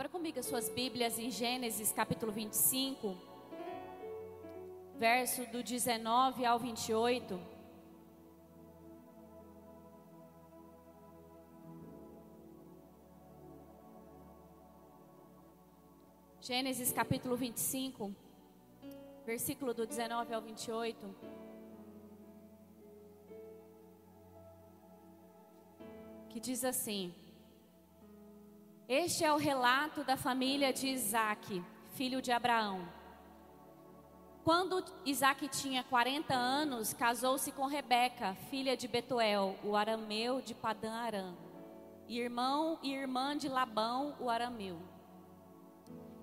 Abra comigo as suas Bíblias em Gênesis capítulo 25, verso do 19 ao 28. Gênesis capítulo 25, versículo do 19 ao 28. Que diz assim: Este é o relato da família de Isaac, filho de Abraão. Quando Isaac tinha 40 anos, casou-se com Rebeca, filha de Betuel, o arameu de Padã Aram, irmão e irmã de Labão, o arameu.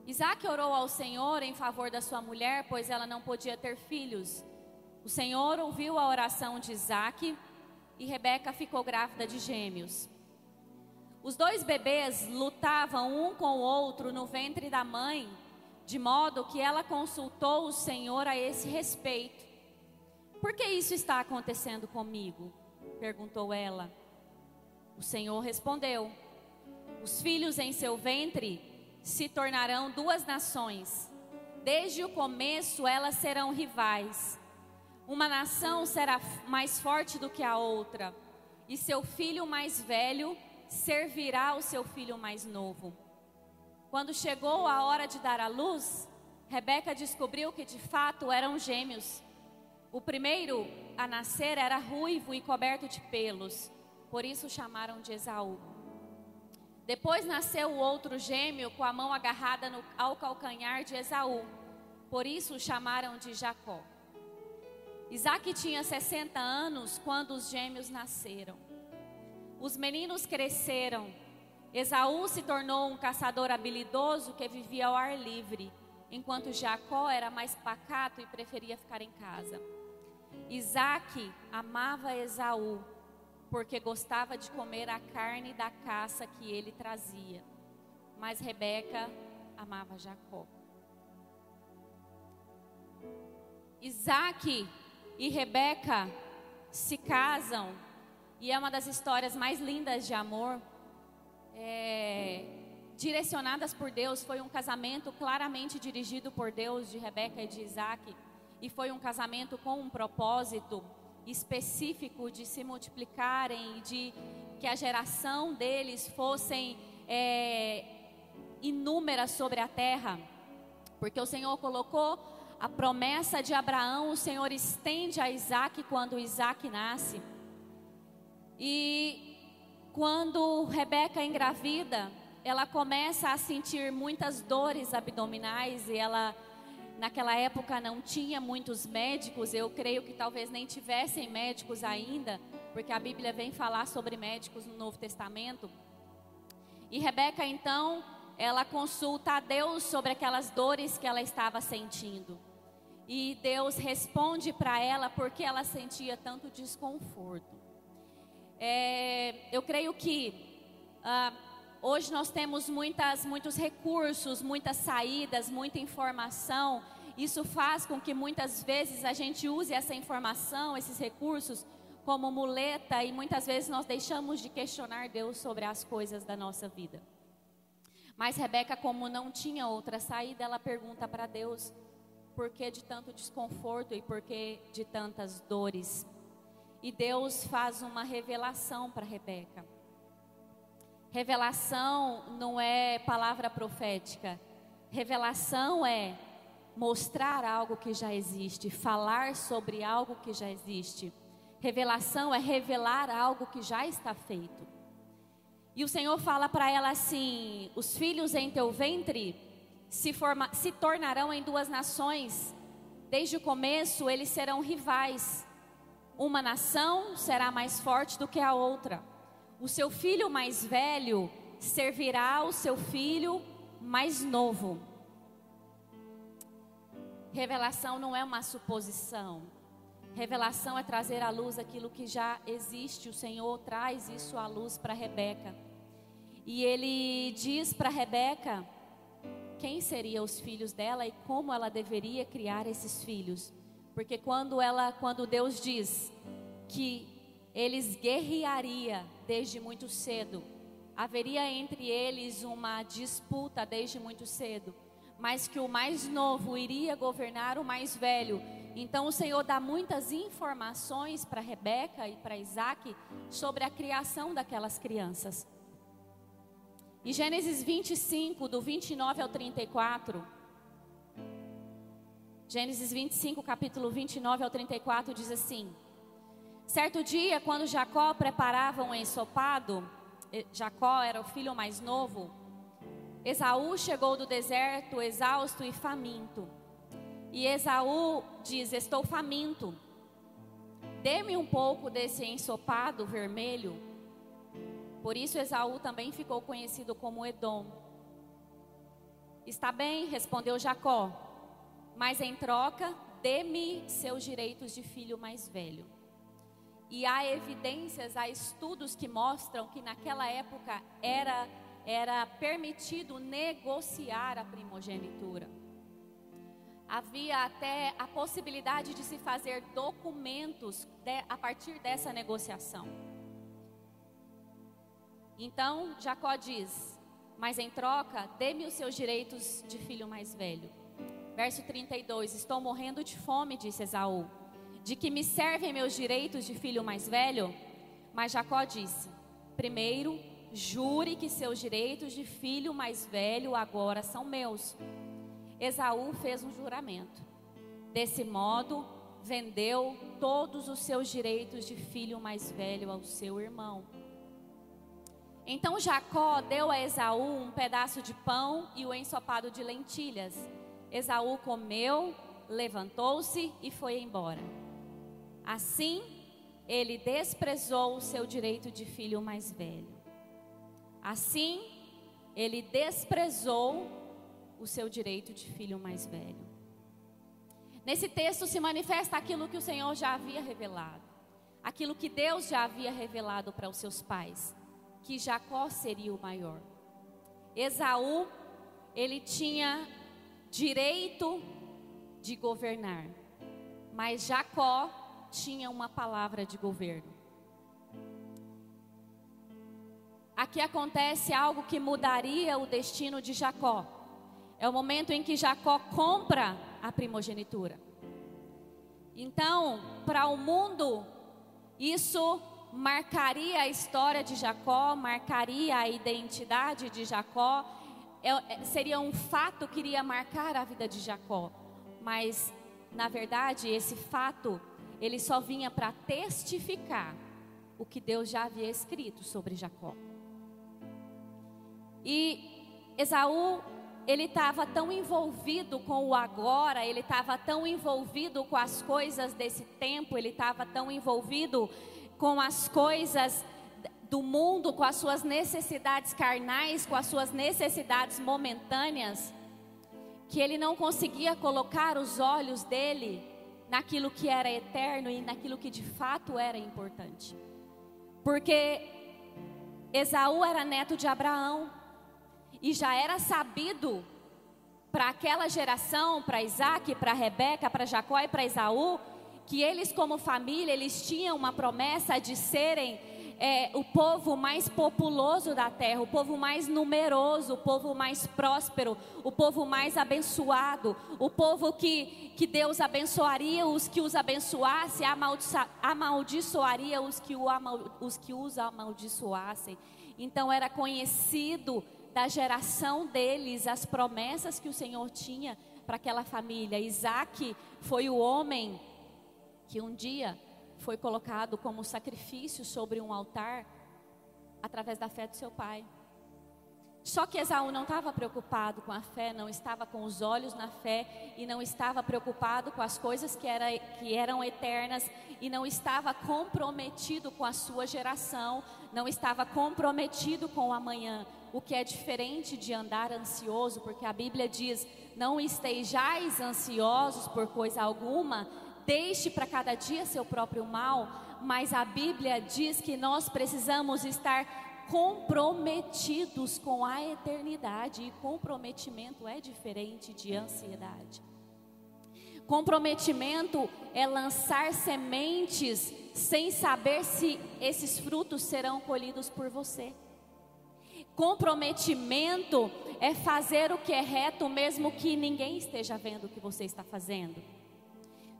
Isaac orou ao Senhor em favor da sua mulher, pois ela não podia ter filhos. O Senhor ouviu a oração de Isaac e Rebeca ficou grávida de gêmeos. Os dois bebês lutavam um com o outro no ventre da mãe, de modo que ela consultou o Senhor a esse respeito. Por que isso está acontecendo comigo? perguntou ela. O Senhor respondeu: Os filhos em seu ventre se tornarão duas nações. Desde o começo elas serão rivais. Uma nação será mais forte do que a outra, e seu filho mais velho servirá ao seu filho mais novo. Quando chegou a hora de dar à luz, Rebeca descobriu que de fato eram gêmeos. O primeiro a nascer era ruivo e coberto de pelos, por isso o chamaram de Esaú. Depois nasceu o outro gêmeo com a mão agarrada no, ao calcanhar de Esaú. Por isso o chamaram de Jacó. Isaac tinha 60 anos quando os gêmeos nasceram. Os meninos cresceram. Esaú se tornou um caçador habilidoso que vivia ao ar livre, enquanto Jacó era mais pacato e preferia ficar em casa. Isaac amava Esaú porque gostava de comer a carne da caça que ele trazia. Mas Rebeca amava Jacó. Isaac e Rebeca se casam e é uma das histórias mais lindas de amor, é, direcionadas por Deus. Foi um casamento claramente dirigido por Deus de Rebeca e de Isaac, e foi um casamento com um propósito específico de se multiplicarem, de que a geração deles fossem é, inúmeras sobre a terra, porque o Senhor colocou a promessa de Abraão, o Senhor estende a Isaac quando Isaac nasce. E quando Rebeca engravida, ela começa a sentir muitas dores abdominais e ela Naquela época não tinha muitos médicos, eu creio que talvez nem tivessem médicos ainda, porque a Bíblia vem falar sobre médicos no Novo Testamento. E Rebeca então, ela consulta a Deus sobre aquelas dores que ela estava sentindo. E Deus responde para ela porque ela sentia tanto desconforto. É, eu creio que ah, Hoje nós temos muitas, muitos recursos, muitas saídas, muita informação. Isso faz com que muitas vezes a gente use essa informação, esses recursos, como muleta e muitas vezes nós deixamos de questionar Deus sobre as coisas da nossa vida. Mas Rebeca, como não tinha outra saída, ela pergunta para Deus por que de tanto desconforto e por que de tantas dores. E Deus faz uma revelação para Rebeca. Revelação não é palavra profética. Revelação é mostrar algo que já existe, falar sobre algo que já existe. Revelação é revelar algo que já está feito. E o Senhor fala para ela assim: os filhos em teu ventre se, forma, se tornarão em duas nações. Desde o começo eles serão rivais. Uma nação será mais forte do que a outra o seu filho mais velho servirá o seu filho mais novo. Revelação não é uma suposição. Revelação é trazer à luz aquilo que já existe. O Senhor traz isso à luz para Rebeca. E ele diz para Rebeca quem seriam os filhos dela e como ela deveria criar esses filhos. Porque quando ela, quando Deus diz que eles guerrearia desde muito cedo haveria entre eles uma disputa desde muito cedo, mas que o mais novo iria governar o mais velho. Então o Senhor dá muitas informações para Rebeca e para Isaac sobre a criação daquelas crianças. Em Gênesis 25, do 29 ao 34. Gênesis 25, capítulo 29 ao 34, diz assim: Certo dia, quando Jacó preparava um ensopado, Jacó era o filho mais novo, Esaú chegou do deserto exausto e faminto. E Esaú diz: Estou faminto. Dê-me um pouco desse ensopado vermelho por isso Esaú também ficou conhecido como Edom. Está bem, respondeu Jacó, mas em troca, dê-me seus direitos de filho mais velho. E há evidências, há estudos que mostram que naquela época era, era permitido negociar a primogenitura. Havia até a possibilidade de se fazer documentos de, a partir dessa negociação. Então Jacó diz: Mas em troca, dê-me os seus direitos de filho mais velho. Verso 32: Estou morrendo de fome, disse Esaú. De que me servem meus direitos de filho mais velho? Mas Jacó disse: Primeiro, jure que seus direitos de filho mais velho agora são meus. Esaú fez um juramento. Desse modo, vendeu todos os seus direitos de filho mais velho ao seu irmão. Então Jacó deu a Esaú um pedaço de pão e o ensopado de lentilhas. Esaú comeu, levantou-se e foi embora. Assim, ele desprezou o seu direito de filho mais velho. Assim, ele desprezou o seu direito de filho mais velho. Nesse texto se manifesta aquilo que o Senhor já havia revelado, aquilo que Deus já havia revelado para os seus pais que Jacó seria o maior. Esaú, ele tinha direito de governar, mas Jacó tinha uma palavra de governo. Aqui acontece algo que mudaria o destino de Jacó. É o momento em que Jacó compra a primogenitura. Então, para o mundo, isso marcaria a história de Jacó, marcaria a identidade de Jacó, é, é, seria um fato que iria marcar a vida de Jacó. Mas, na verdade, esse fato, ele só vinha para testificar o que Deus já havia escrito sobre Jacó. E Esaú, ele estava tão envolvido com o agora, ele estava tão envolvido com as coisas desse tempo, ele estava tão envolvido com as coisas do mundo, com as suas necessidades carnais, com as suas necessidades momentâneas, que ele não conseguia colocar os olhos dele naquilo que era eterno e naquilo que de fato era importante. Porque Esaú era neto de Abraão e já era sabido para aquela geração, para Isaac, para Rebeca, para Jacó e para Esaú, que eles como família, eles tinham uma promessa de serem é, o povo mais populoso da terra, o povo mais numeroso, o povo mais próspero, o povo mais abençoado, o povo que, que Deus abençoaria os que os abençoasse, amaldiçoaria os que, o, os que os amaldiçoassem. Então era conhecido da geração deles as promessas que o Senhor tinha para aquela família. Isaac foi o homem que um dia foi colocado como sacrifício sobre um altar através da fé do seu pai. Só que Esaú não estava preocupado com a fé, não estava com os olhos na fé e não estava preocupado com as coisas que, era, que eram eternas e não estava comprometido com a sua geração, não estava comprometido com o amanhã, o que é diferente de andar ansioso, porque a Bíblia diz: não estejais ansiosos por coisa alguma, deixe para cada dia seu próprio mal, mas a Bíblia diz que nós precisamos estar comprometidos com a eternidade, e comprometimento é diferente de ansiedade. Comprometimento é lançar sementes sem saber se esses frutos serão colhidos por você. Comprometimento é fazer o que é reto, mesmo que ninguém esteja vendo o que você está fazendo.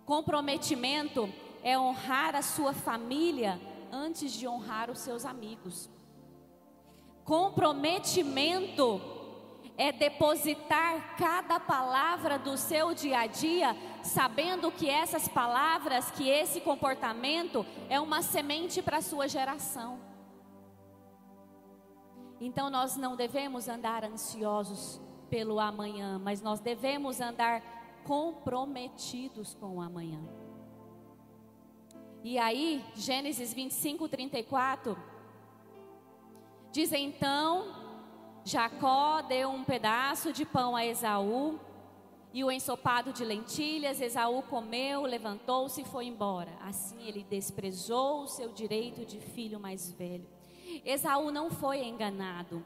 Comprometimento é honrar a sua família antes de honrar os seus amigos. Comprometimento é depositar cada palavra do seu dia a dia, sabendo que essas palavras, que esse comportamento é uma semente para a sua geração. Então nós não devemos andar ansiosos pelo amanhã, mas nós devemos andar comprometidos com o amanhã. E aí, Gênesis 25, 34, diz então: Jacó deu um pedaço de pão a Esaú e o ensopado de lentilhas. Esaú comeu, levantou-se e foi embora. Assim ele desprezou o seu direito de filho mais velho. Esaú não foi enganado.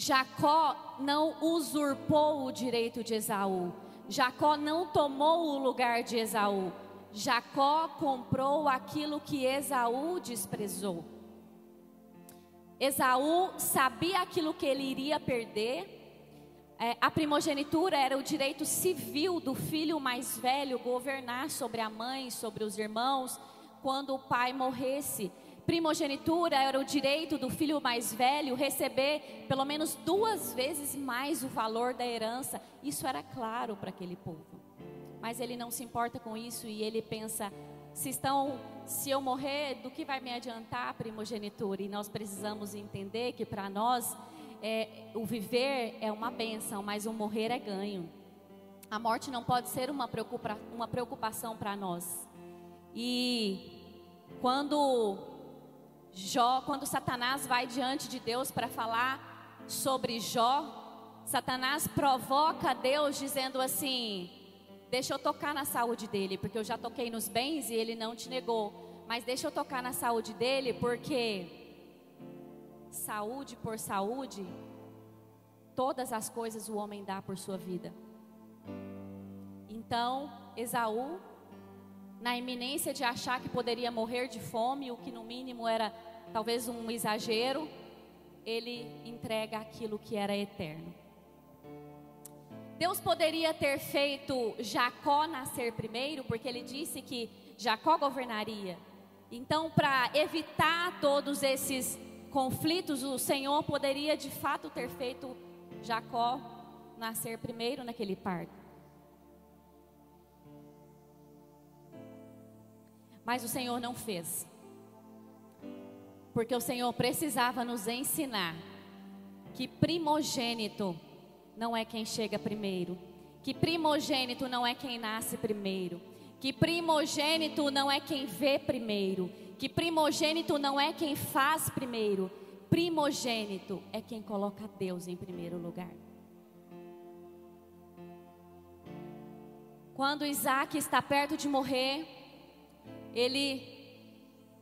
Jacó não usurpou o direito de Esaú. Jacó não tomou o lugar de Esaú. Jacó comprou aquilo que Esaú desprezou. Esaú sabia aquilo que ele iria perder. É, a primogenitura era o direito civil do filho mais velho governar sobre a mãe, sobre os irmãos, quando o pai morresse primogenitura era o direito do filho mais velho receber pelo menos duas vezes mais o valor da herança. Isso era claro para aquele povo. Mas ele não se importa com isso e ele pensa: se estão, se eu morrer, do que vai me adiantar a primogenitura? E nós precisamos entender que para nós é, o viver é uma benção, mas o morrer é ganho. A morte não pode ser uma, preocupa, uma preocupação para nós. E quando Jó, quando Satanás vai diante de Deus para falar sobre Jó, Satanás provoca Deus dizendo assim: Deixa eu tocar na saúde dele, porque eu já toquei nos bens e ele não te negou. Mas deixa eu tocar na saúde dele, porque saúde por saúde, todas as coisas o homem dá por sua vida. Então, Esaú, na iminência de achar que poderia morrer de fome, o que no mínimo era talvez um exagero, ele entrega aquilo que era eterno. Deus poderia ter feito Jacó nascer primeiro, porque ele disse que Jacó governaria. Então, para evitar todos esses conflitos, o Senhor poderia de fato ter feito Jacó nascer primeiro naquele parto. Mas o Senhor não fez. Porque o Senhor precisava nos ensinar que primogênito não é quem chega primeiro, que primogênito não é quem nasce primeiro, que primogênito não é quem vê primeiro, que primogênito não é quem faz primeiro, primogênito é quem coloca Deus em primeiro lugar. Quando Isaac está perto de morrer, ele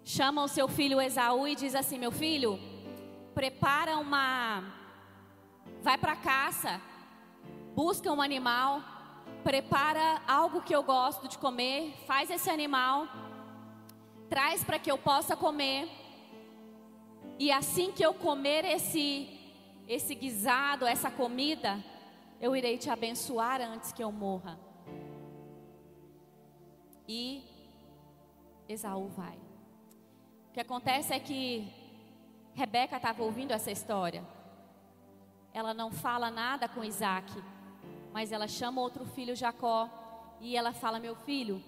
chama o seu filho Esaú e diz assim: Meu filho, prepara uma. Vai para a caça, busca um animal, prepara algo que eu gosto de comer, faz esse animal, traz para que eu possa comer. E assim que eu comer esse esse guisado, essa comida, eu irei te abençoar antes que eu morra. E Esaú vai que acontece é que Rebeca estava ouvindo essa história. Ela não fala nada com Isaac, mas ela chama outro filho Jacó e ela fala: Meu filho,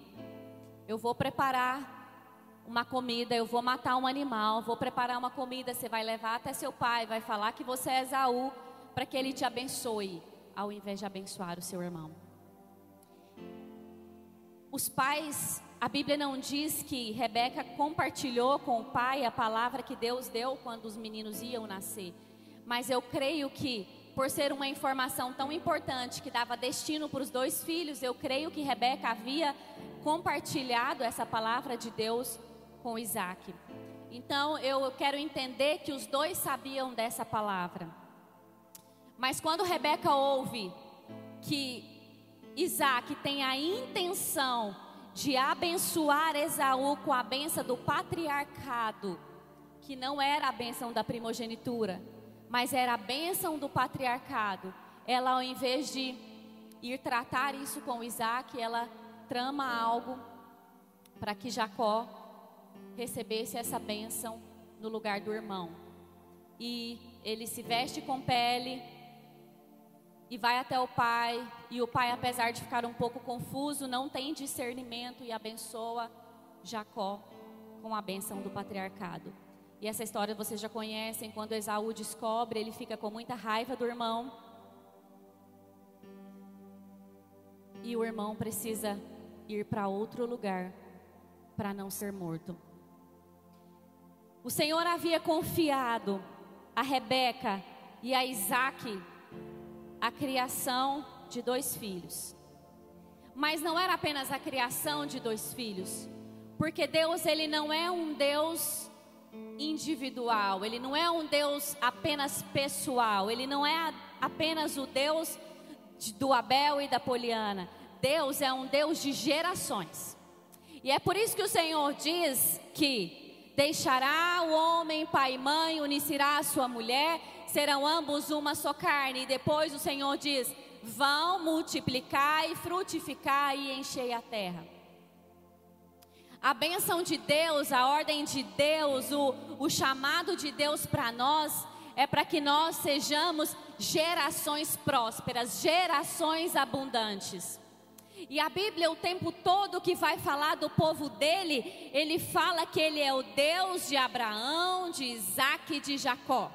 eu vou preparar uma comida, eu vou matar um animal, vou preparar uma comida, você vai levar até seu pai, vai falar que você é Esaú, para que ele te abençoe, ao invés de abençoar o seu irmão. Os pais a Bíblia não diz que Rebeca compartilhou com o pai a palavra que Deus deu quando os meninos iam nascer. Mas eu creio que, por ser uma informação tão importante que dava destino para os dois filhos, eu creio que Rebeca havia compartilhado essa palavra de Deus com Isaac. Então eu quero entender que os dois sabiam dessa palavra. Mas quando Rebeca ouve que Isaac tem a intenção de abençoar Esaú com a benção do patriarcado, que não era a bênção da primogenitura, mas era a bênção do patriarcado. Ela, ao invés de ir tratar isso com Isaac, ela trama algo para que Jacó recebesse essa bênção no lugar do irmão. E ele se veste com pele e vai até o pai, e o pai, apesar de ficar um pouco confuso, não tem discernimento e abençoa Jacó com a bênção do patriarcado. E essa história vocês já conhecem, quando Esaú descobre, ele fica com muita raiva do irmão. E o irmão precisa ir para outro lugar para não ser morto. O Senhor havia confiado a Rebeca e a Isaac a criação de dois filhos. Mas não era apenas a criação de dois filhos, porque Deus ele não é um Deus individual, ele não é um Deus apenas pessoal, ele não é apenas o Deus de, do Abel e da Poliana. Deus é um Deus de gerações. E é por isso que o Senhor diz que deixará o homem pai e mãe, unirá a sua mulher, serão ambos uma só carne. E depois o Senhor diz: vão multiplicar e frutificar e encher a terra. A bênção de Deus, a ordem de Deus, o, o chamado de Deus para nós é para que nós sejamos gerações prósperas, gerações abundantes. E a Bíblia, o tempo todo que vai falar do povo dele, ele fala que ele é o Deus de Abraão, de Isaac e de Jacó.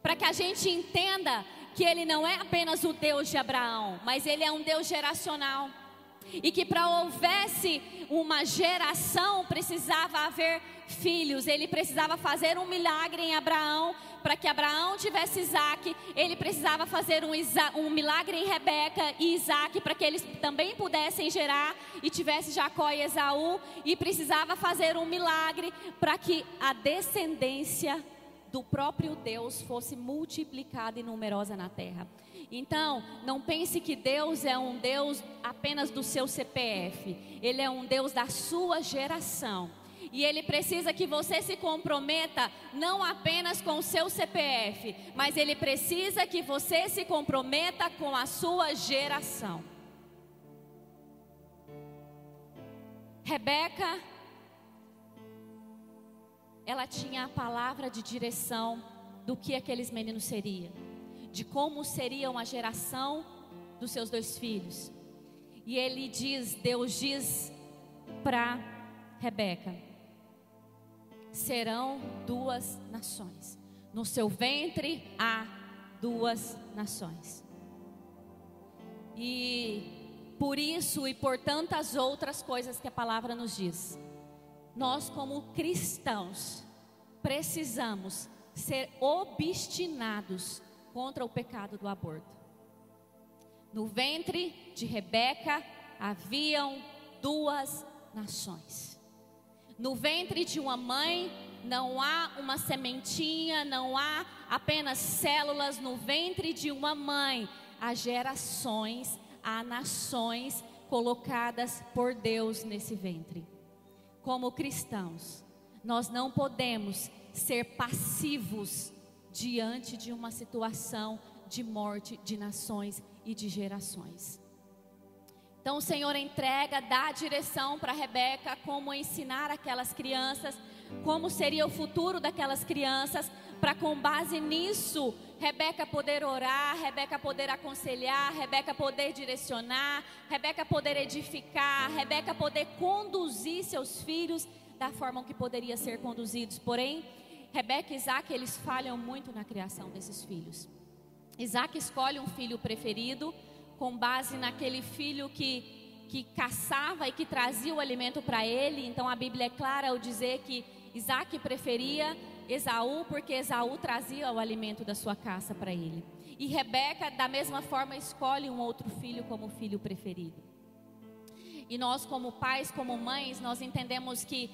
Para que a gente entenda que ele não é apenas o Deus de Abraão, mas ele é um Deus geracional e que para houvesse uma geração precisava haver filhos. Ele precisava fazer um milagre em Abraão para que Abraão tivesse Isaac. Ele precisava fazer um, um milagre em Rebeca e Isaac para que eles também pudessem gerar e tivesse Jacó e Esaú. E precisava fazer um milagre para que a descendência do próprio Deus fosse multiplicada e numerosa na terra. Então, não pense que Deus é um Deus apenas do seu CPF, Ele é um Deus da sua geração. E Ele precisa que você se comprometa não apenas com o seu CPF, mas Ele precisa que você se comprometa com a sua geração. Rebeca, ela tinha a palavra de direção do que aqueles meninos seriam de como seria uma geração dos seus dois filhos. E ele diz, Deus diz para Rebeca: serão duas nações. No seu ventre há duas nações. E por isso e por tantas outras coisas que a palavra nos diz, nós, como cristãos, precisamos ser obstinados contra o pecado do aborto. No ventre de Rebeca haviam duas nações. No ventre de uma mãe não há uma sementinha, não há apenas células. No ventre de uma mãe há gerações, há nações colocadas por Deus nesse ventre. Como cristãos, nós não podemos ser passivos diante de uma situação de morte de nações e de gerações. Então o Senhor entrega, dá a direção para Rebeca como ensinar aquelas crianças, como seria o futuro daquelas crianças, para com base nisso, Rebeca poder orar, Rebeca poder aconselhar, Rebeca poder direcionar, Rebeca poder edificar, Rebeca poder conduzir seus filhos da forma que poderia ser conduzidos. Porém, Rebeca e Isaac, eles falham muito na criação desses filhos. Isaac escolhe um filho preferido com base naquele filho que, que caçava e que trazia o alimento para ele. Então a Bíblia é clara ao dizer que Isaac preferia Esaú porque Esaú trazia o alimento da sua caça para ele. E Rebeca, da mesma forma, escolhe um outro filho como filho preferido. E nós, como pais, como mães, nós entendemos que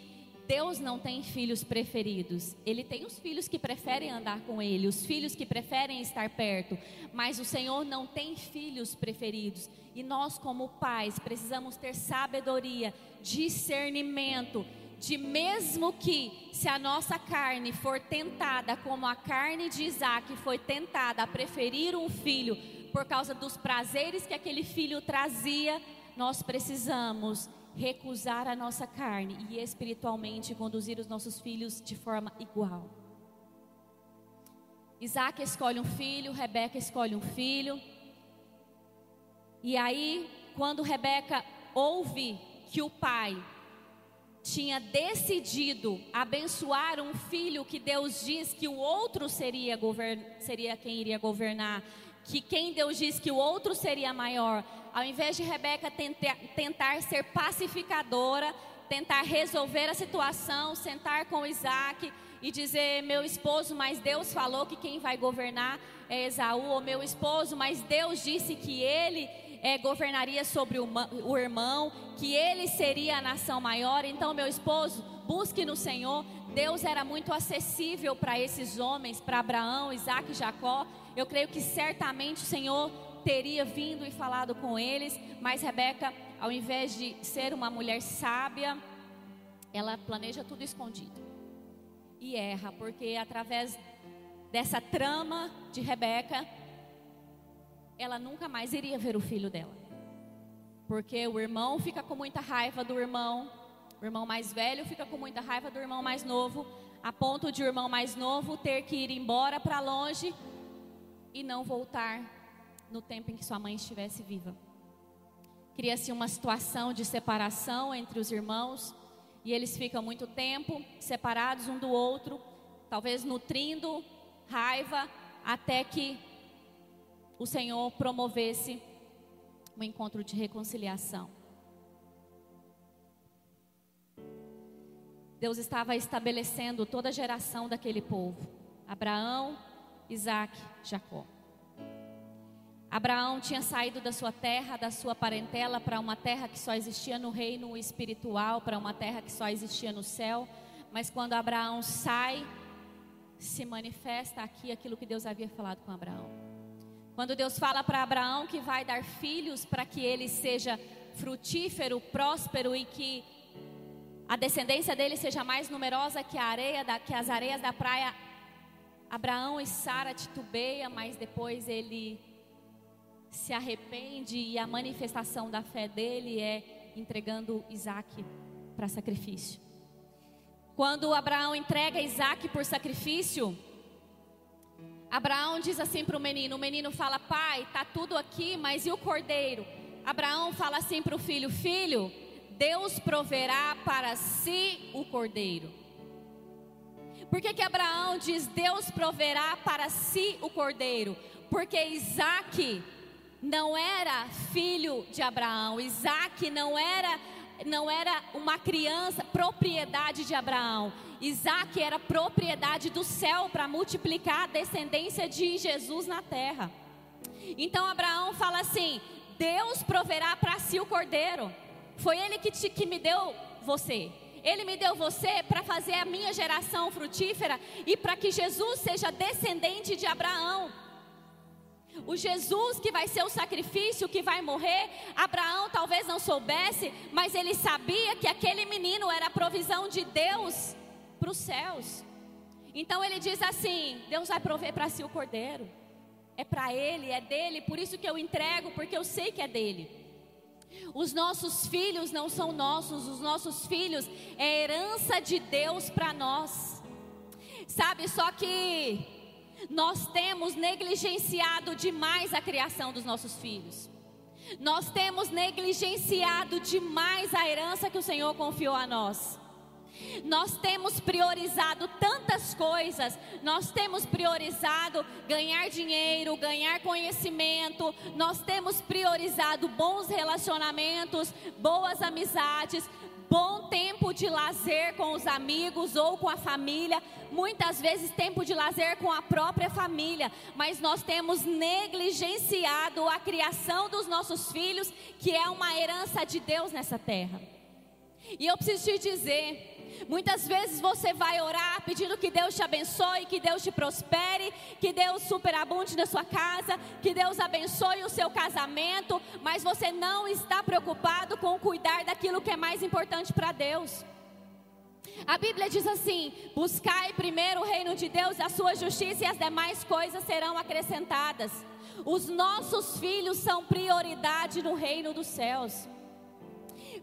Deus não tem filhos preferidos. Ele tem os filhos que preferem andar com Ele, os filhos que preferem estar perto. Mas o Senhor não tem filhos preferidos. E nós, como pais, precisamos ter sabedoria, discernimento de mesmo que se a nossa carne for tentada como a carne de Isaac foi tentada a preferir um filho por causa dos prazeres que aquele filho trazia, nós precisamos recusar a nossa carne e espiritualmente conduzir os nossos filhos de forma igual. Isaac escolhe um filho, Rebeca escolhe um filho. E aí, quando Rebeca ouve que o pai tinha decidido abençoar um filho que Deus diz que o outro seria, seria quem iria governar, que quem Deus diz que o outro seria maior, ao invés de Rebeca tentar, tentar ser pacificadora, tentar resolver a situação, sentar com Isaac e dizer: Meu esposo, mas Deus falou que quem vai governar é Esaú, ou meu esposo, mas Deus disse que ele é, governaria sobre o, o irmão, que ele seria a nação maior. Então, meu esposo, busque no Senhor. Deus era muito acessível para esses homens, para Abraão, Isaac e Jacó. Eu creio que certamente o Senhor teria vindo e falado com eles, mas Rebeca, ao invés de ser uma mulher sábia, ela planeja tudo escondido e erra, porque através dessa trama de Rebeca, ela nunca mais iria ver o filho dela. Porque o irmão fica com muita raiva do irmão, o irmão mais velho fica com muita raiva do irmão mais novo, a ponto de o irmão mais novo ter que ir embora para longe e não voltar no tempo em que sua mãe estivesse viva. Cria-se uma situação de separação entre os irmãos e eles ficam muito tempo separados um do outro, talvez nutrindo raiva, até que o Senhor promovesse um encontro de reconciliação. Deus estava estabelecendo toda a geração daquele povo: Abraão, Isaac, Jacó. Abraão tinha saído da sua terra, da sua parentela, para uma terra que só existia no reino espiritual, para uma terra que só existia no céu. Mas quando Abraão sai, se manifesta aqui aquilo que Deus havia falado com Abraão. Quando Deus fala para Abraão que vai dar filhos para que ele seja frutífero, próspero e que a descendência dele seja mais numerosa que a areia, da, que as areias da praia, Abraão e Sara titubeia, mas depois ele se arrepende e a manifestação da fé dele é entregando Isaac para sacrifício. Quando Abraão entrega Isaac por sacrifício, Abraão diz assim para o menino: o menino fala, pai, tá tudo aqui, mas e o cordeiro? Abraão fala assim para o filho: filho, Deus proverá para si o cordeiro. Por que, que Abraão diz Deus proverá para si o cordeiro? Porque Isaac não era filho de Abraão, Isaac não era, não era uma criança, propriedade de Abraão. Isaac era propriedade do céu para multiplicar a descendência de Jesus na terra. Então Abraão fala assim: Deus proverá para si o cordeiro. Foi Ele que, te, que me deu você. Ele me deu você para fazer a minha geração frutífera e para que Jesus seja descendente de Abraão. O Jesus que vai ser o sacrifício, que vai morrer, Abraão talvez não soubesse, mas ele sabia que aquele menino era a provisão de Deus para os céus. Então ele diz assim: Deus vai prover para si o cordeiro. É para ele, é dele, por isso que eu entrego, porque eu sei que é dele. Os nossos filhos não são nossos, os nossos filhos é herança de Deus para nós. Sabe, só que nós temos negligenciado demais a criação dos nossos filhos. Nós temos negligenciado demais a herança que o Senhor confiou a nós. Nós temos priorizado tantas coisas, nós temos priorizado ganhar dinheiro, ganhar conhecimento, nós temos priorizado bons relacionamentos, boas amizades, bom tempo de lazer com os amigos ou com a família, muitas vezes tempo de lazer com a própria família, mas nós temos negligenciado a criação dos nossos filhos, que é uma herança de Deus nessa terra. E eu preciso te dizer, Muitas vezes você vai orar pedindo que Deus te abençoe, que Deus te prospere, que Deus superabunde na sua casa, que Deus abençoe o seu casamento, mas você não está preocupado com cuidar daquilo que é mais importante para Deus. A Bíblia diz assim: buscai primeiro o reino de Deus, a sua justiça e as demais coisas serão acrescentadas. Os nossos filhos são prioridade no reino dos céus.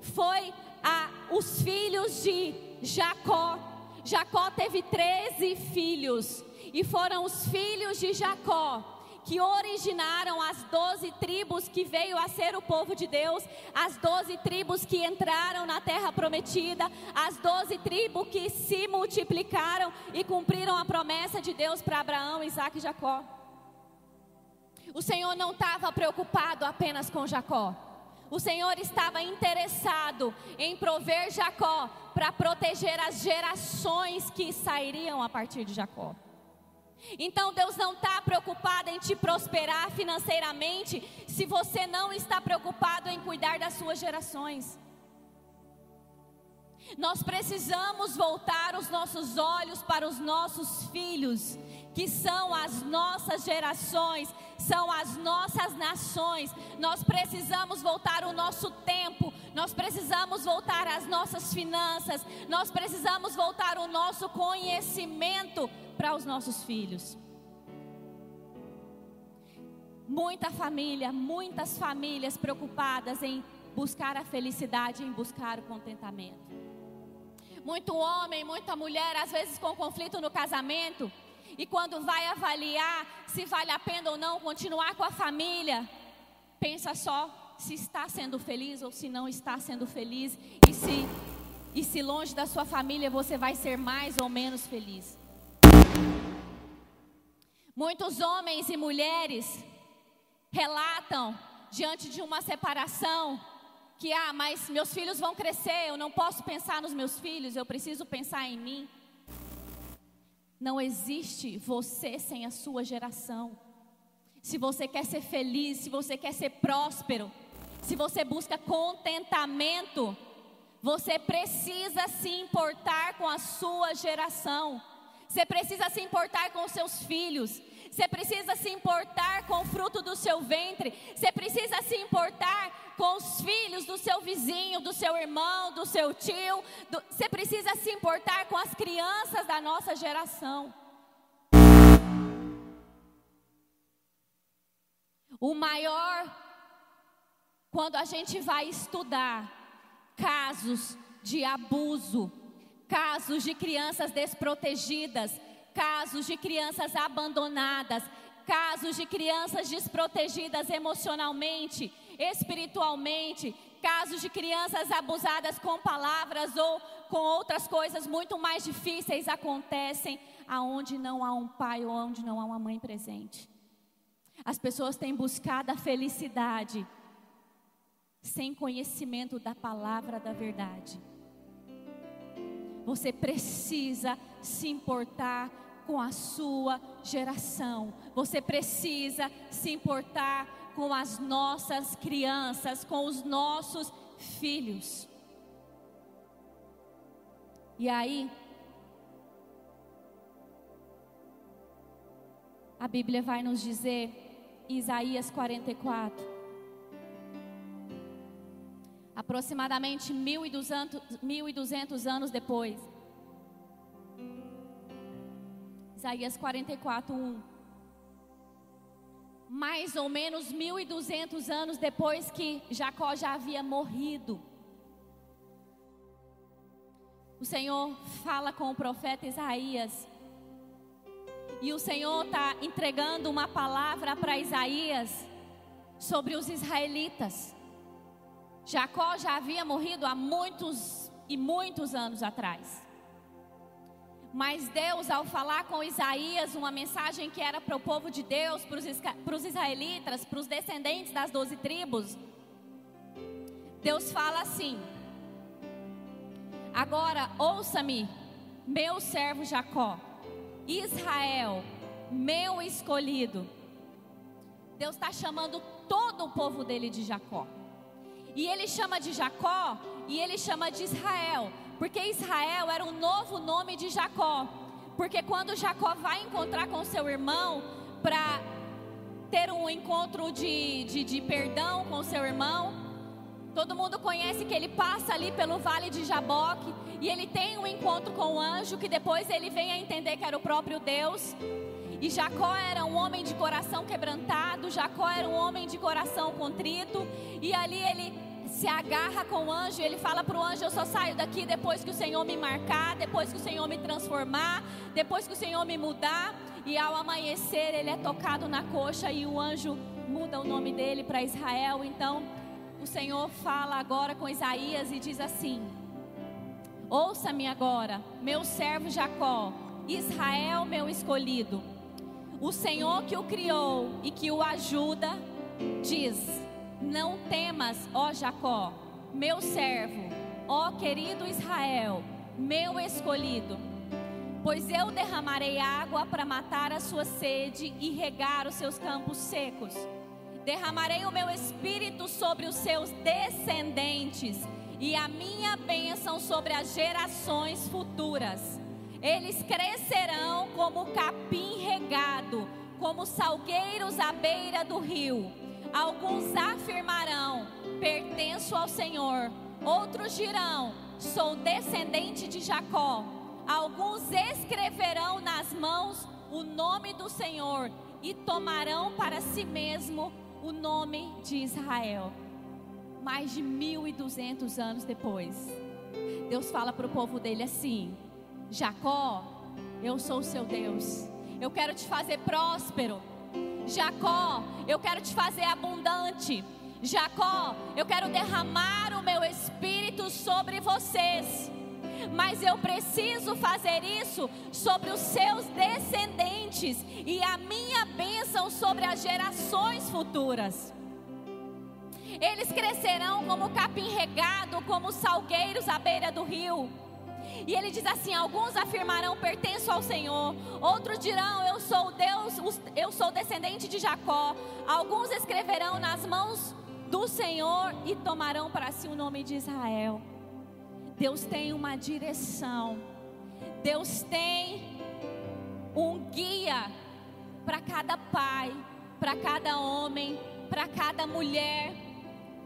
Foi a, os filhos de Jacó. Jacó teve 13 filhos, e foram os filhos de Jacó que originaram as doze tribos que veio a ser o povo de Deus, as doze tribos que entraram na terra prometida, as doze tribos que se multiplicaram e cumpriram a promessa de Deus para Abraão, Isaac e Jacó. O Senhor não estava preocupado apenas com Jacó. O Senhor estava interessado em prover Jacó para proteger as gerações que sairiam a partir de Jacó. Então Deus não está preocupado em te prosperar financeiramente se você não está preocupado em cuidar das suas gerações. Nós precisamos voltar os nossos olhos para os nossos filhos, que são as nossas gerações, são as nossas nações. Nós precisamos voltar o nosso tempo, nós precisamos voltar as nossas finanças, nós precisamos voltar o nosso conhecimento para os nossos filhos. Muita família, muitas famílias preocupadas em buscar a felicidade, em buscar o contentamento. Muito homem, muita mulher, às vezes com conflito no casamento, e quando vai avaliar se vale a pena ou não continuar com a família, pensa só se está sendo feliz ou se não está sendo feliz, e se, e se longe da sua família você vai ser mais ou menos feliz. Muitos homens e mulheres relatam diante de uma separação que ah, mas meus filhos vão crescer, eu não posso pensar nos meus filhos, eu preciso pensar em mim. Não existe você sem a sua geração. Se você quer ser feliz, se você quer ser próspero, se você busca contentamento, você precisa se importar com a sua geração. Você precisa se importar com seus filhos. Você precisa se importar com o fruto do seu ventre. Você precisa se importar com os filhos do seu vizinho, do seu irmão, do seu tio. Você precisa se importar com as crianças da nossa geração. O maior, quando a gente vai estudar casos de abuso, casos de crianças desprotegidas, casos de crianças abandonadas, casos de crianças desprotegidas emocionalmente, espiritualmente, casos de crianças abusadas com palavras ou com outras coisas muito mais difíceis acontecem aonde não há um pai ou onde não há uma mãe presente. As pessoas têm buscado a felicidade sem conhecimento da palavra da verdade. Você precisa se importar com a sua geração. Você precisa se importar com as nossas crianças, com os nossos filhos. E aí, a Bíblia vai nos dizer, Isaías 44, aproximadamente 1.200 anos depois. Isaías 44, 1. Mais ou menos 1.200 anos depois que Jacó já havia morrido. O Senhor fala com o profeta Isaías. E o Senhor está entregando uma palavra para Isaías sobre os israelitas. Jacó já havia morrido há muitos e muitos anos atrás. Mas Deus, ao falar com Isaías, uma mensagem que era para o povo de Deus, para os israelitas, para os descendentes das doze tribos, Deus fala assim: Agora ouça-me, meu servo Jacó, Israel, meu escolhido. Deus está chamando todo o povo dele de Jacó. E ele chama de Jacó e ele chama de Israel, porque Israel era um novo nome de Jacó. Porque quando Jacó vai encontrar com seu irmão para ter um encontro de, de, de perdão com seu irmão, Todo mundo conhece que ele passa ali pelo vale de Jaboque e ele tem um encontro com o anjo que depois ele vem a entender que era o próprio Deus. E Jacó era um homem de coração quebrantado, Jacó era um homem de coração contrito, e ali ele se agarra com o anjo, ele fala para o anjo: Eu só saio daqui depois que o Senhor me marcar, depois que o Senhor me transformar, depois que o Senhor me mudar. E ao amanhecer, ele é tocado na coxa e o anjo muda o nome dele para Israel. Então, o Senhor fala agora com Isaías e diz assim: Ouça-me agora, meu servo Jacó, Israel, meu escolhido. O Senhor que o criou e que o ajuda, diz: Não temas, ó Jacó, meu servo, ó querido Israel, meu escolhido. Pois eu derramarei água para matar a sua sede e regar os seus campos secos. Derramarei o meu espírito sobre os seus descendentes e a minha bênção sobre as gerações futuras. Eles crescerão como capim regado, como salgueiros à beira do rio. Alguns afirmarão: pertenço ao Senhor. Outros dirão: sou descendente de Jacó. Alguns escreverão nas mãos o nome do Senhor e tomarão para si mesmo o nome de Israel. Mais de 1200 anos depois, Deus fala para o povo dele assim: Jacó, eu sou o seu Deus. Eu quero te fazer próspero. Jacó, eu quero te fazer abundante. Jacó, eu quero derramar o meu espírito sobre vocês. Mas eu preciso fazer isso sobre os seus descendentes e a minha bênção sobre as gerações futuras. Eles crescerão como capim regado, como salgueiros à beira do rio. E ele diz assim: alguns afirmarão pertenço ao Senhor, outros dirão eu sou Deus, eu sou descendente de Jacó. Alguns escreverão nas mãos do Senhor e tomarão para si o nome de Israel. Deus tem uma direção. Deus tem um guia para cada pai, para cada homem, para cada mulher,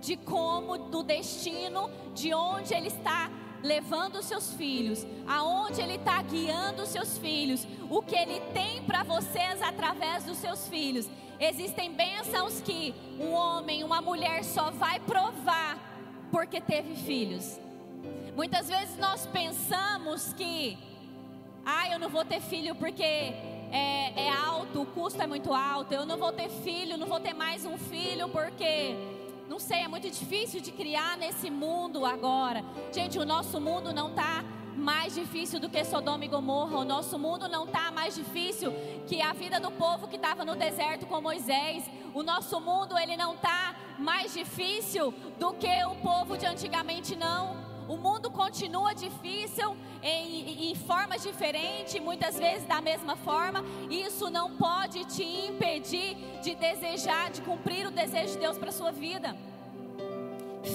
de como, do destino, de onde ele está levando os seus filhos, aonde Ele está guiando os seus filhos, o que Ele tem para vocês através dos seus filhos. Existem bênçãos que um homem, uma mulher só vai provar porque teve filhos. Muitas vezes nós pensamos que, ah, eu não vou ter filho porque é, é alto, o custo é muito alto, eu não vou ter filho, não vou ter mais um filho porque não sei, é muito difícil de criar nesse mundo agora. Gente, o nosso mundo não está mais difícil do que Sodoma e Gomorra. O nosso mundo não está mais difícil que a vida do povo que estava no deserto com Moisés. O nosso mundo ele não está mais difícil do que o povo de antigamente não. O mundo continua difícil em, em formas diferentes, muitas vezes da mesma forma. Isso não pode te impedir de desejar, de cumprir o desejo de Deus para sua vida.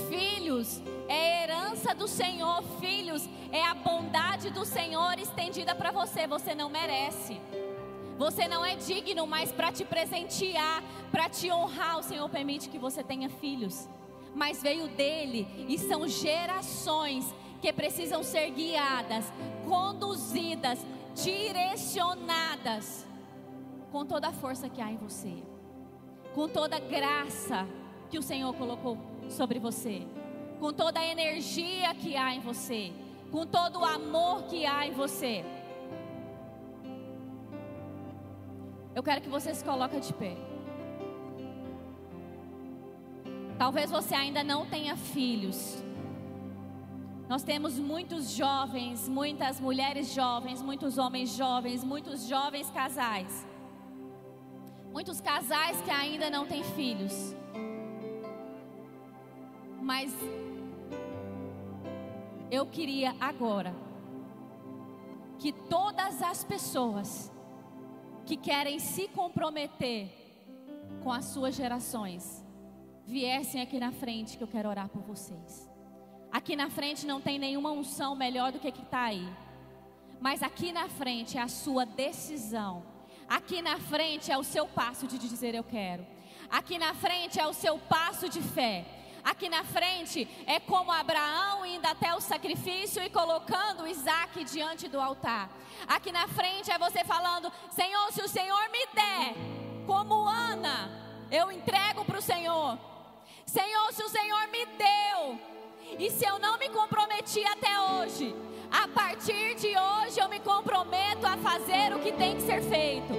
Filhos é herança do Senhor, filhos é a bondade do Senhor estendida para você. Você não merece. Você não é digno, mas para te presentear, para te honrar, o Senhor permite que você tenha filhos mas veio dele e são gerações que precisam ser guiadas, conduzidas, direcionadas com toda a força que há em você, com toda a graça que o Senhor colocou sobre você, com toda a energia que há em você, com todo o amor que há em você. Eu quero que você se coloque de pé. Talvez você ainda não tenha filhos. Nós temos muitos jovens, muitas mulheres jovens, muitos homens jovens, muitos jovens casais. Muitos casais que ainda não têm filhos. Mas eu queria agora que todas as pessoas que querem se comprometer com as suas gerações, viessem aqui na frente que eu quero orar por vocês. Aqui na frente não tem nenhuma unção melhor do que que está aí. Mas aqui na frente é a sua decisão. Aqui na frente é o seu passo de dizer eu quero. Aqui na frente é o seu passo de fé. Aqui na frente é como Abraão indo até o sacrifício e colocando Isaac diante do altar. Aqui na frente é você falando: Senhor, se o Senhor me der, como Ana, eu entrego para o Senhor. Senhor, se o Senhor me deu, e se eu não me comprometi até hoje, a partir de hoje eu me comprometo a fazer o que tem que ser feito.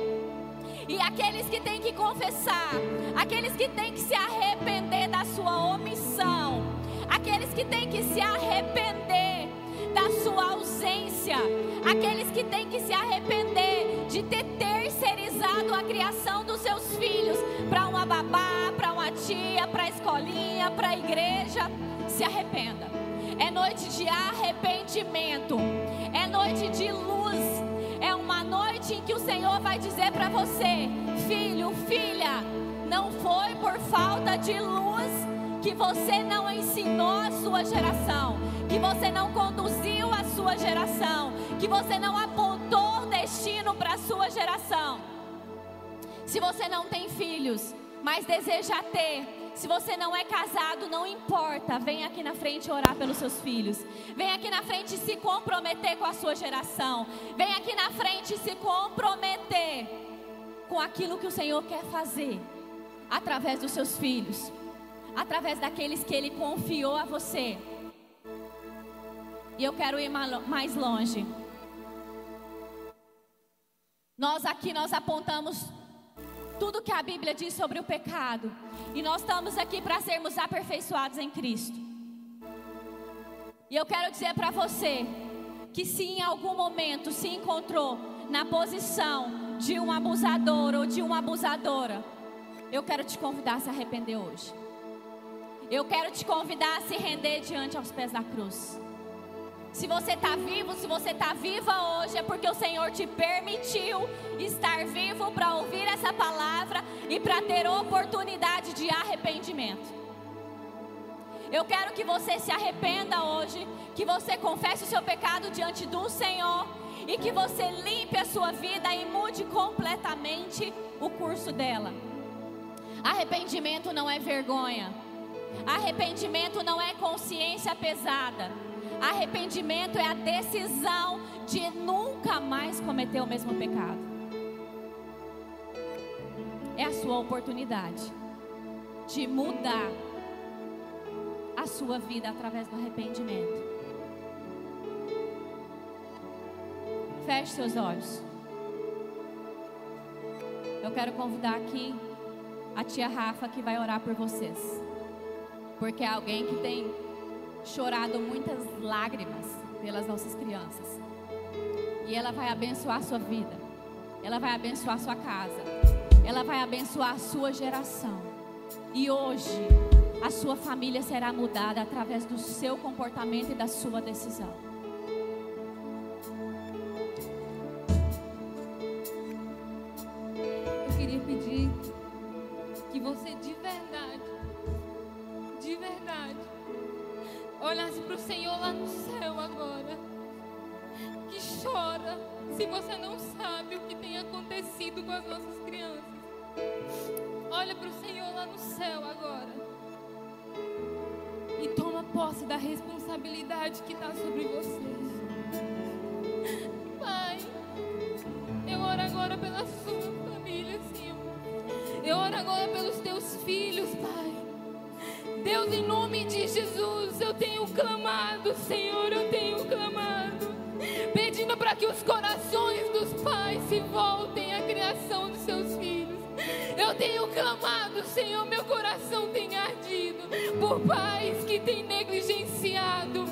E aqueles que têm que confessar, aqueles que têm que se arrepender da sua omissão, aqueles que têm que se arrepender da sua ausência, aqueles que têm que se arrepender de ter terceirizado a criação dos seus filhos para uma babá, para uma tia, para a escolinha, para a igreja, se arrependa. É noite de arrependimento, é noite de luz, é uma noite em que o Senhor vai dizer para você, filho, filha, não foi por falta de luz que você não ensinou a sua geração, que você não conduziu sua geração, que você não apontou destino para a sua geração. Se você não tem filhos, mas deseja ter, se você não é casado, não importa. Vem aqui na frente orar pelos seus filhos. Vem aqui na frente se comprometer com a sua geração. Vem aqui na frente se comprometer com aquilo que o Senhor quer fazer através dos seus filhos, através daqueles que Ele confiou a você. E eu quero ir mais longe. Nós aqui nós apontamos tudo que a Bíblia diz sobre o pecado. E nós estamos aqui para sermos aperfeiçoados em Cristo. E eu quero dizer para você que se em algum momento se encontrou na posição de um abusador ou de uma abusadora, eu quero te convidar a se arrepender hoje. Eu quero te convidar a se render diante aos pés da cruz. Se você está vivo, se você está viva hoje, é porque o Senhor te permitiu estar vivo para ouvir essa palavra e para ter oportunidade de arrependimento. Eu quero que você se arrependa hoje, que você confesse o seu pecado diante do Senhor e que você limpe a sua vida e mude completamente o curso dela. Arrependimento não é vergonha. Arrependimento não é consciência pesada. Arrependimento é a decisão de nunca mais cometer o mesmo pecado. É a sua oportunidade de mudar a sua vida através do arrependimento. Feche seus olhos. Eu quero convidar aqui a tia Rafa que vai orar por vocês. Porque é alguém que tem chorado muitas lágrimas pelas nossas crianças. E ela vai abençoar a sua vida. Ela vai abençoar a sua casa. Ela vai abençoar a sua geração. E hoje, a sua família será mudada através do seu comportamento e da sua decisão. Acontecido com as nossas crianças. Olha para o Senhor lá no céu agora e toma posse da responsabilidade que está sobre vocês. Pai, eu oro agora pela sua família, Senhor. Eu oro agora pelos teus filhos, Pai. Deus, em nome de Jesus, eu tenho clamado, Senhor, eu tenho clamado, pedindo para que os corações dos pais se voltem tenho clamado, Senhor, meu coração tem ardido por pais que têm negligenciado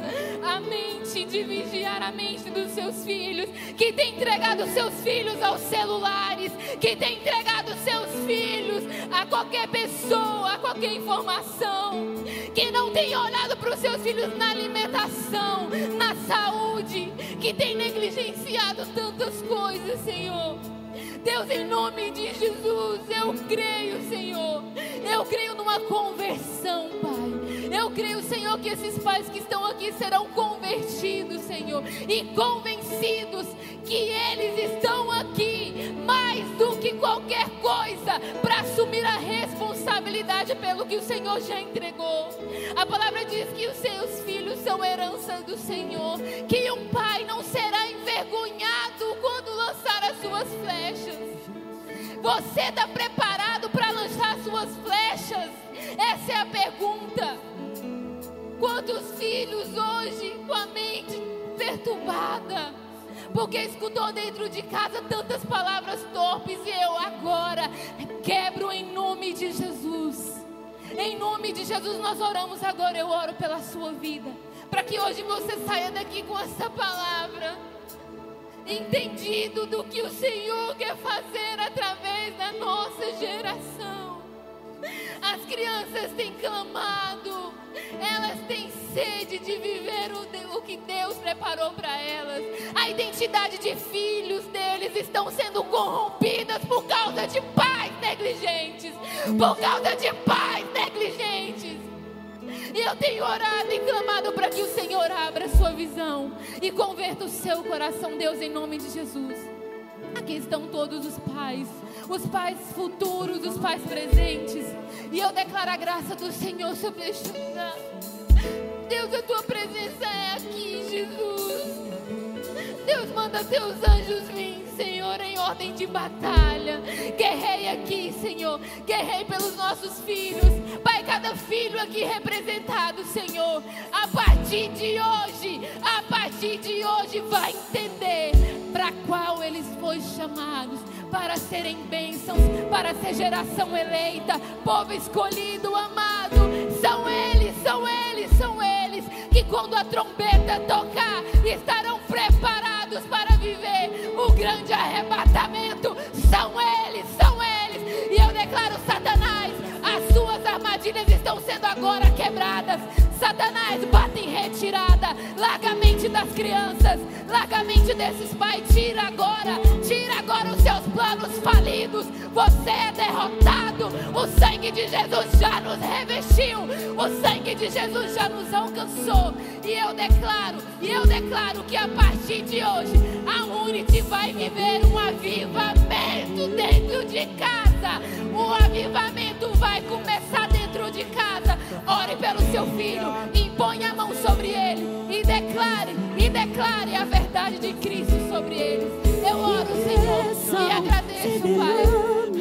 a mente de vigiar a mente dos seus filhos, que têm entregado seus filhos aos celulares, que têm entregado seus filhos a qualquer pessoa, a qualquer informação, que não tem olhado para os seus filhos na alimentação, na saúde, que tem negligenciado tantas coisas, Senhor. Deus, em nome de Jesus, eu creio, Senhor. Eu creio numa conversão, Pai. Eu creio, Senhor, que esses pais que estão aqui serão convertidos, Senhor, e convencidos que eles estão aqui mais do que qualquer coisa para assumir a responsabilidade pelo que o Senhor já entregou. A palavra diz que os seus filhos são herança do Senhor, que um pai não será envergonhado suas flechas. Você está preparado para lançar suas flechas? Essa é a pergunta. Quantos filhos hoje com a mente perturbada? Porque escutou dentro de casa tantas palavras torpes e eu agora quebro em nome de Jesus. Em nome de Jesus nós oramos agora. Eu oro pela sua vida. Para que hoje você saia daqui com essa palavra. Entendido do que o Senhor quer fazer através da nossa geração. As crianças têm clamado, elas têm sede de viver o, o que Deus preparou para elas. A identidade de filhos deles estão sendo corrompidas por causa de pais negligentes, por causa de pais negligentes. E eu tenho orado e clamado para que o Senhor abra a sua visão e converta o seu coração, Deus, em nome de Jesus. Aqui estão todos os pais os pais futuros, os pais presentes. E eu declaro a graça do Senhor sobre este lugar. Deus, a tua presença é aqui, Jesus. Deus, manda teus anjos vir, Senhor, ordem de batalha. Guerrei aqui, Senhor. Guerrei pelos nossos filhos. Pai, cada filho aqui representado, Senhor. A partir de hoje, a partir de hoje, vai entender para qual eles foram chamados para serem bênçãos, para ser geração eleita, povo escolhido, amado. São eles, são eles, são eles que quando a trombeta tocar estarão preparados para viver o grande arrebatamento. São eles, são eles. E eu declaro, Satanás, as suas armadilhas estão sendo agora quebradas. Satanás, bate em retirada. Larga a mente das crianças. Larga a mente desses pais. Tira agora. Tira agora os seus planos falidos. Você é derrotado. O sangue de Jesus já nos revestiu. O sangue de Jesus já nos alcançou. E eu declaro, e eu declaro que a partir de hoje a Unity vai viver um avivamento dentro de casa. O avivamento vai começar dentro de casa. Ore pelo seu filho, impõe a mão sobre ele e declare, e declare a verdade de Cristo sobre ele. Eu oro, Senhor, e agradeço, Pai.